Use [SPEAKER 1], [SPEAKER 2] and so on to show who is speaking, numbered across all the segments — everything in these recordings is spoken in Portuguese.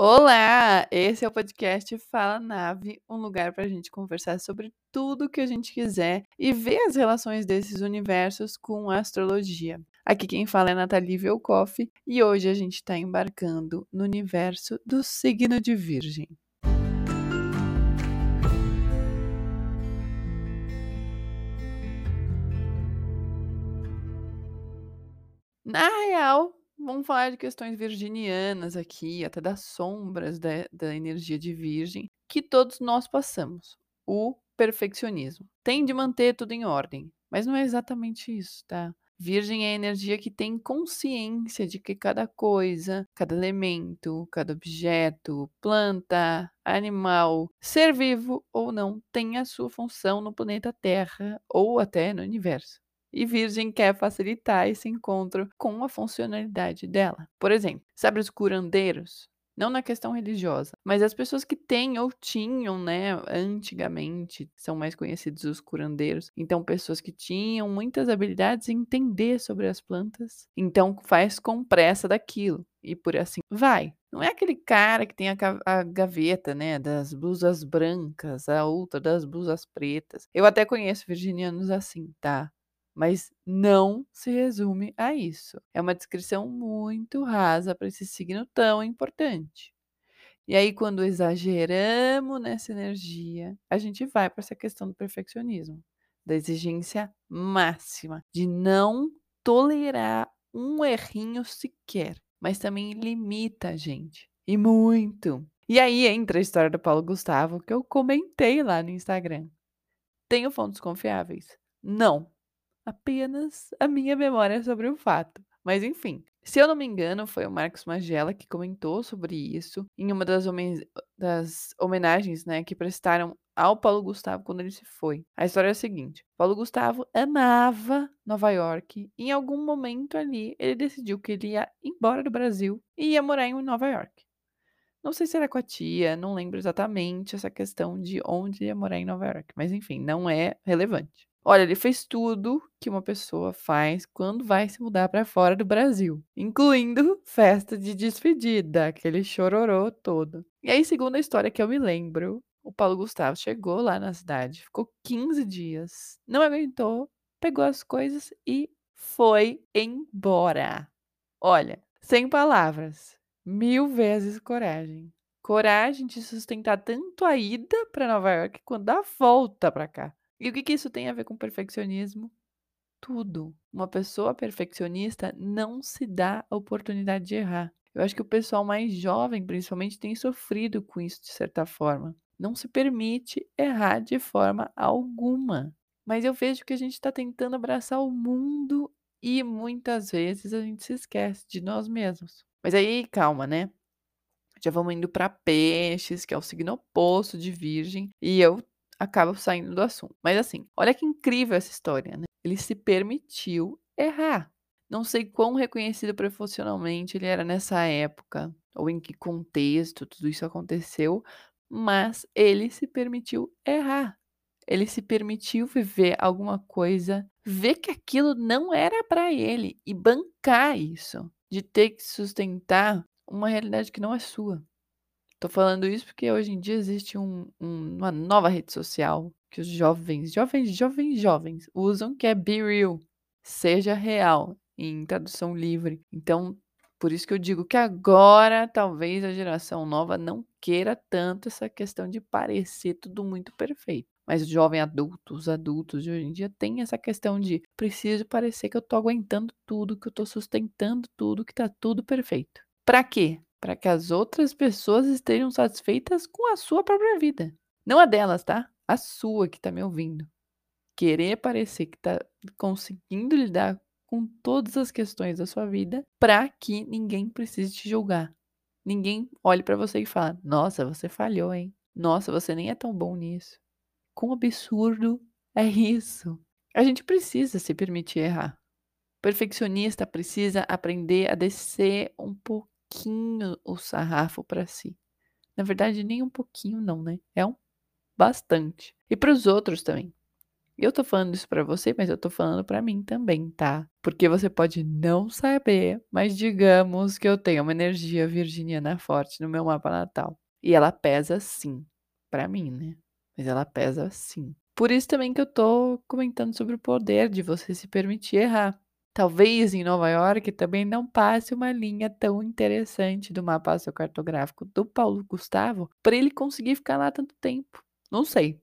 [SPEAKER 1] Olá! Esse é o podcast Fala Nave, um lugar para a gente conversar sobre tudo que a gente quiser e ver as relações desses universos com a astrologia. Aqui quem fala é Nathalie Velkoff e hoje a gente está embarcando no universo do signo de Virgem. Na real, Vamos falar de questões virginianas aqui, até das sombras da, da energia de Virgem, que todos nós passamos. O perfeccionismo. Tem de manter tudo em ordem, mas não é exatamente isso, tá? Virgem é a energia que tem consciência de que cada coisa, cada elemento, cada objeto, planta, animal, ser vivo ou não, tem a sua função no planeta Terra ou até no universo e Virgem quer facilitar esse encontro com a funcionalidade dela. Por exemplo, sabe os curandeiros? Não na questão religiosa, mas as pessoas que têm ou tinham, né, antigamente, são mais conhecidos os curandeiros. Então, pessoas que tinham muitas habilidades em entender sobre as plantas, então faz com pressa daquilo e por assim vai. Não é aquele cara que tem a, a, gaveta, né, das blusas brancas, a outra das blusas pretas. Eu até conheço virginianos assim, tá? Mas não se resume a isso. É uma descrição muito rasa para esse signo tão importante. E aí, quando exageramos nessa energia, a gente vai para essa questão do perfeccionismo, da exigência máxima, de não tolerar um errinho sequer, mas também limita a gente. E muito. E aí entra a história do Paulo Gustavo que eu comentei lá no Instagram. Tenho fontes confiáveis? Não, apenas a minha memória sobre o fato. Mas enfim, se eu não me engano, foi o Marcos Magela que comentou sobre isso em uma das, homen das homenagens né, que prestaram ao Paulo Gustavo quando ele se foi. A história é a seguinte: Paulo Gustavo amava Nova York em algum momento ali ele decidiu que ele ia embora do Brasil e ia morar em Nova York. Não sei se era com a tia, não lembro exatamente essa questão de onde ia morar em Nova York, mas enfim, não é relevante. Olha, ele fez tudo que uma pessoa faz quando vai se mudar para fora do Brasil, incluindo festa de despedida, aquele chororô todo. E aí, segundo a história que eu me lembro, o Paulo Gustavo chegou lá na cidade, ficou 15 dias, não aguentou, pegou as coisas e foi embora. Olha, sem palavras, mil vezes coragem. Coragem de sustentar tanto a ida para Nova York quanto a volta para cá. E o que, que isso tem a ver com perfeccionismo? Tudo. Uma pessoa perfeccionista não se dá a oportunidade de errar. Eu acho que o pessoal mais jovem, principalmente, tem sofrido com isso de certa forma. Não se permite errar de forma alguma. Mas eu vejo que a gente está tentando abraçar o mundo e muitas vezes a gente se esquece de nós mesmos. Mas aí, calma, né? Já vamos indo para peixes, que é o signo oposto de virgem, e eu acaba saindo do assunto. Mas assim, olha que incrível essa história, né? Ele se permitiu errar. Não sei quão reconhecido profissionalmente ele era nessa época, ou em que contexto tudo isso aconteceu, mas ele se permitiu errar. Ele se permitiu viver alguma coisa, ver que aquilo não era para ele e bancar isso, de ter que sustentar uma realidade que não é sua. Tô falando isso porque hoje em dia existe um, um, uma nova rede social que os jovens, jovens, jovens, jovens usam, que é Be Real. Seja real, em tradução livre. Então, por isso que eu digo que agora talvez a geração nova não queira tanto essa questão de parecer tudo muito perfeito. Mas o jovem adulto, os adultos de hoje em dia têm essa questão de preciso parecer que eu tô aguentando tudo, que eu tô sustentando tudo, que tá tudo perfeito. Para quê? Para que as outras pessoas estejam satisfeitas com a sua própria vida. Não a delas, tá? A sua que está me ouvindo. Querer parecer que está conseguindo lidar com todas as questões da sua vida para que ninguém precise te julgar. Ninguém olhe para você e fale: "Nossa, você falhou, hein? Nossa, você nem é tão bom nisso". Quão absurdo é isso? A gente precisa se permitir errar. O perfeccionista precisa aprender a descer um pouco pouquinho o sarrafo para si. Na verdade, nem um pouquinho não, né? É um bastante. E para os outros também. Eu tô falando isso pra você, mas eu tô falando pra mim também, tá? Porque você pode não saber, mas digamos que eu tenho uma energia virginiana forte no meu mapa natal. E ela pesa sim, pra mim, né? Mas ela pesa sim. Por isso também que eu tô comentando sobre o poder de você se permitir errar. Talvez em Nova York também não passe uma linha tão interessante do mapa cartográfico do Paulo Gustavo para ele conseguir ficar lá tanto tempo. Não sei.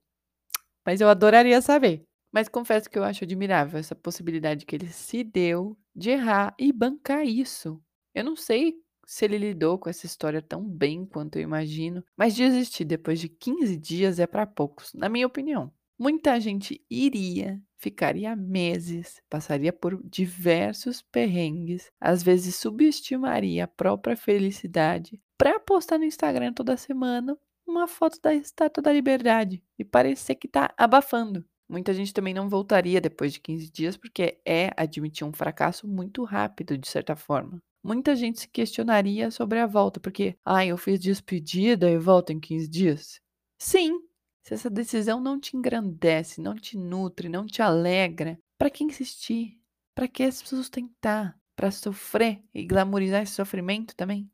[SPEAKER 1] Mas eu adoraria saber. Mas confesso que eu acho admirável essa possibilidade que ele se deu de errar e bancar isso. Eu não sei se ele lidou com essa história tão bem quanto eu imagino, mas desistir depois de 15 dias é para poucos, na minha opinião. Muita gente iria, ficaria meses, passaria por diversos perrengues, às vezes subestimaria a própria felicidade para postar no Instagram toda semana uma foto da Estátua da Liberdade e parecer que tá abafando. Muita gente também não voltaria depois de 15 dias porque é admitir um fracasso muito rápido, de certa forma. Muita gente se questionaria sobre a volta, porque, ah, eu fiz despedida e volto em 15 dias. Sim, se essa decisão não te engrandece, não te nutre, não te alegra, para que insistir? Para que se sustentar? Para sofrer e glamorizar esse sofrimento também?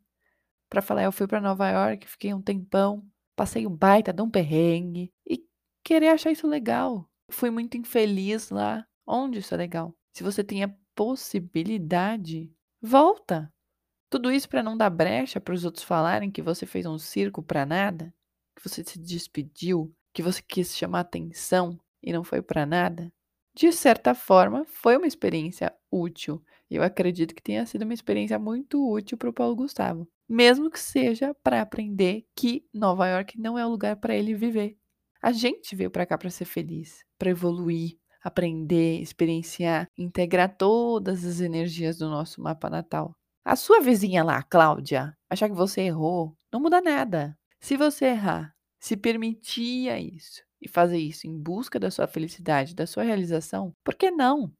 [SPEAKER 1] Para falar, eu fui para Nova York, fiquei um tempão, passei um baita de um perrengue e querer achar isso legal. Fui muito infeliz lá. Onde isso é legal? Se você tem a possibilidade, volta. Tudo isso para não dar brecha para os outros falarem que você fez um circo para nada, que você se despediu, que você quis chamar atenção e não foi para nada. De certa forma, foi uma experiência útil. Eu acredito que tenha sido uma experiência muito útil para o Paulo Gustavo mesmo que seja para aprender que Nova York não é o lugar para ele viver. A gente veio para cá para ser feliz, para evoluir, aprender, experienciar, integrar todas as energias do nosso mapa natal. A sua vizinha lá, Cláudia, achar que você errou, não muda nada. Se você errar, se permitir a isso e fazer isso em busca da sua felicidade, da sua realização, por que não?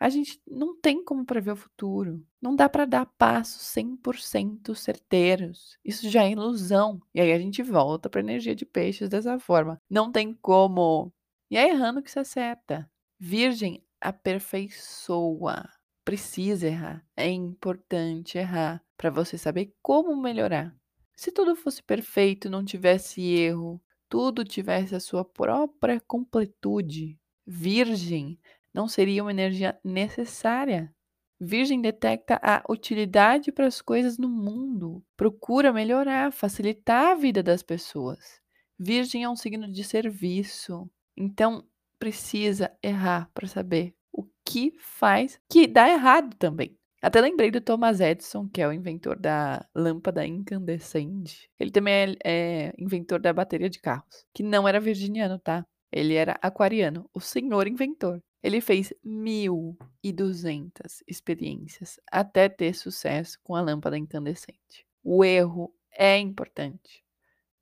[SPEAKER 1] A gente não tem como prever o futuro. Não dá para dar passos 100% certeiros. Isso já é ilusão. E aí a gente volta para a energia de peixes dessa forma. Não tem como. E é errando que se acerta. Virgem aperfeiçoa. Precisa errar. É importante errar para você saber como melhorar. Se tudo fosse perfeito, não tivesse erro, tudo tivesse a sua própria completude, virgem não seria uma energia necessária. Virgem detecta a utilidade para as coisas no mundo, procura melhorar, facilitar a vida das pessoas. Virgem é um signo de serviço, então precisa errar para saber o que faz que dá errado também. Até lembrei do Thomas Edison, que é o inventor da lâmpada incandescente. Ele também é, é inventor da bateria de carros, que não era virginiano, tá? Ele era aquariano, o senhor inventor. Ele fez 1.200 experiências até ter sucesso com a lâmpada incandescente. O erro é importante.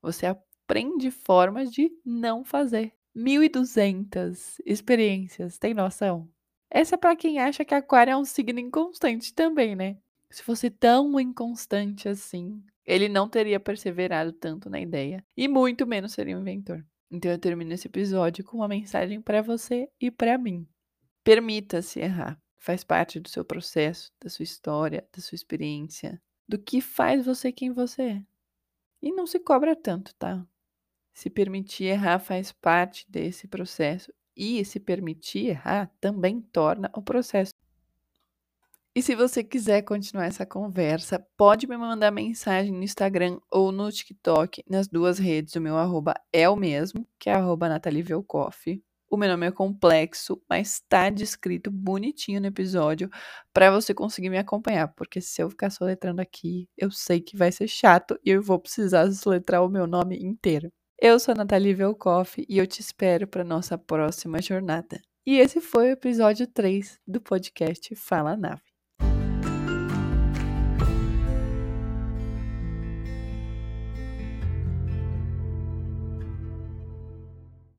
[SPEAKER 1] Você aprende formas de não fazer. 1.200 experiências, tem noção? Essa é para quem acha que aquário é um signo inconstante também, né? Se fosse tão inconstante assim, ele não teria perseverado tanto na ideia e muito menos seria um inventor. Então eu termino esse episódio com uma mensagem para você e para mim. Permita-se errar. Faz parte do seu processo, da sua história, da sua experiência, do que faz você quem você é. E não se cobra tanto, tá? Se permitir errar faz parte desse processo e se permitir errar também torna o processo. E se você quiser continuar essa conversa, pode me mandar mensagem no Instagram ou no TikTok, nas duas redes. O meu arroba é o mesmo, que é Nathalie o meu nome é complexo, mas está descrito bonitinho no episódio para você conseguir me acompanhar, porque se eu ficar soletrando aqui, eu sei que vai ser chato e eu vou precisar soletrar o meu nome inteiro. Eu sou a Nathalie Velkoff e eu te espero para nossa próxima jornada. E esse foi o episódio 3 do podcast Fala Nave.